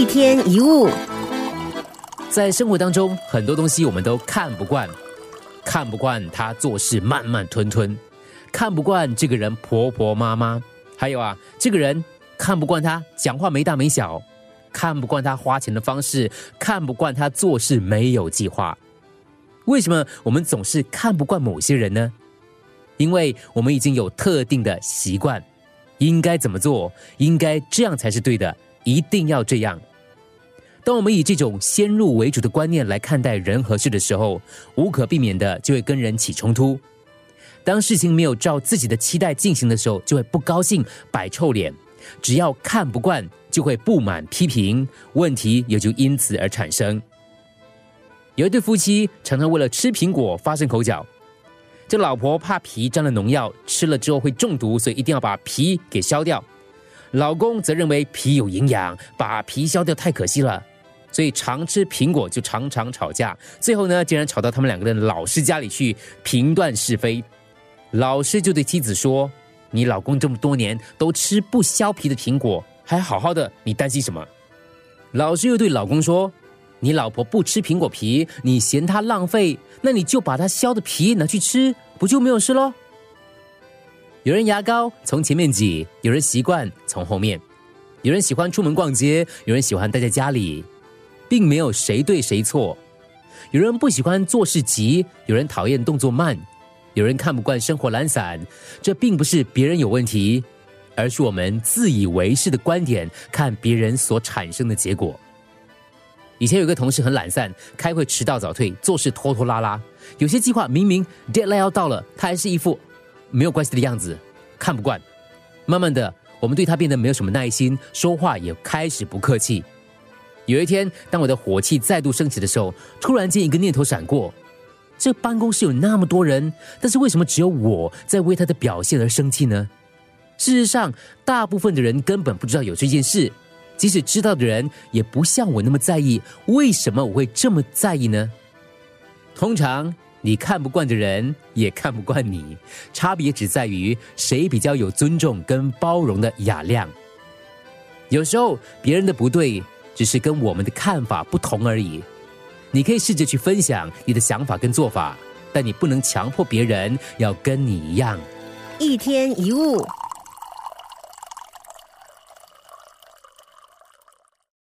一天一物，在生活当中，很多东西我们都看不惯，看不惯他做事慢慢吞吞，看不惯这个人婆婆妈妈，还有啊，这个人看不惯他讲话没大没小，看不惯他花钱的方式，看不惯他做事没有计划。为什么我们总是看不惯某些人呢？因为我们已经有特定的习惯，应该怎么做，应该这样才是对的。一定要这样。当我们以这种先入为主的观念来看待人和事的时候，无可避免的就会跟人起冲突。当事情没有照自己的期待进行的时候，就会不高兴、摆臭脸。只要看不惯，就会不满、批评，问题也就因此而产生。有一对夫妻常常为了吃苹果发生口角，这老婆怕皮沾了农药，吃了之后会中毒，所以一定要把皮给削掉。老公则认为皮有营养，把皮削掉太可惜了，所以常吃苹果就常常吵架。最后呢，竟然吵到他们两个人的老师家里去评断是非。老师就对妻子说：“你老公这么多年都吃不削皮的苹果，还好好的，你担心什么？”老师又对老公说：“你老婆不吃苹果皮，你嫌她浪费，那你就把她削的皮拿去吃，不就没有事喽？”有人牙膏从前面挤，有人习惯从后面，有人喜欢出门逛街，有人喜欢待在家里，并没有谁对谁错。有人不喜欢做事急，有人讨厌动作慢，有人看不惯生活懒散。这并不是别人有问题，而是我们自以为是的观点看别人所产生的结果。以前有个同事很懒散，开会迟到早退，做事拖拖拉拉，有些计划明明 deadline 要到了，他还是一副。没有关系的样子，看不惯。慢慢的，我们对他变得没有什么耐心，说话也开始不客气。有一天，当我的火气再度升起的时候，突然间一个念头闪过：这办公室有那么多人，但是为什么只有我在为他的表现而生气呢？事实上，大部分的人根本不知道有这件事，即使知道的人，也不像我那么在意。为什么我会这么在意呢？通常。你看不惯的人也看不惯你，差别只在于谁比较有尊重跟包容的雅量。有时候别人的不对，只是跟我们的看法不同而已。你可以试着去分享你的想法跟做法，但你不能强迫别人要跟你一样。一天一物。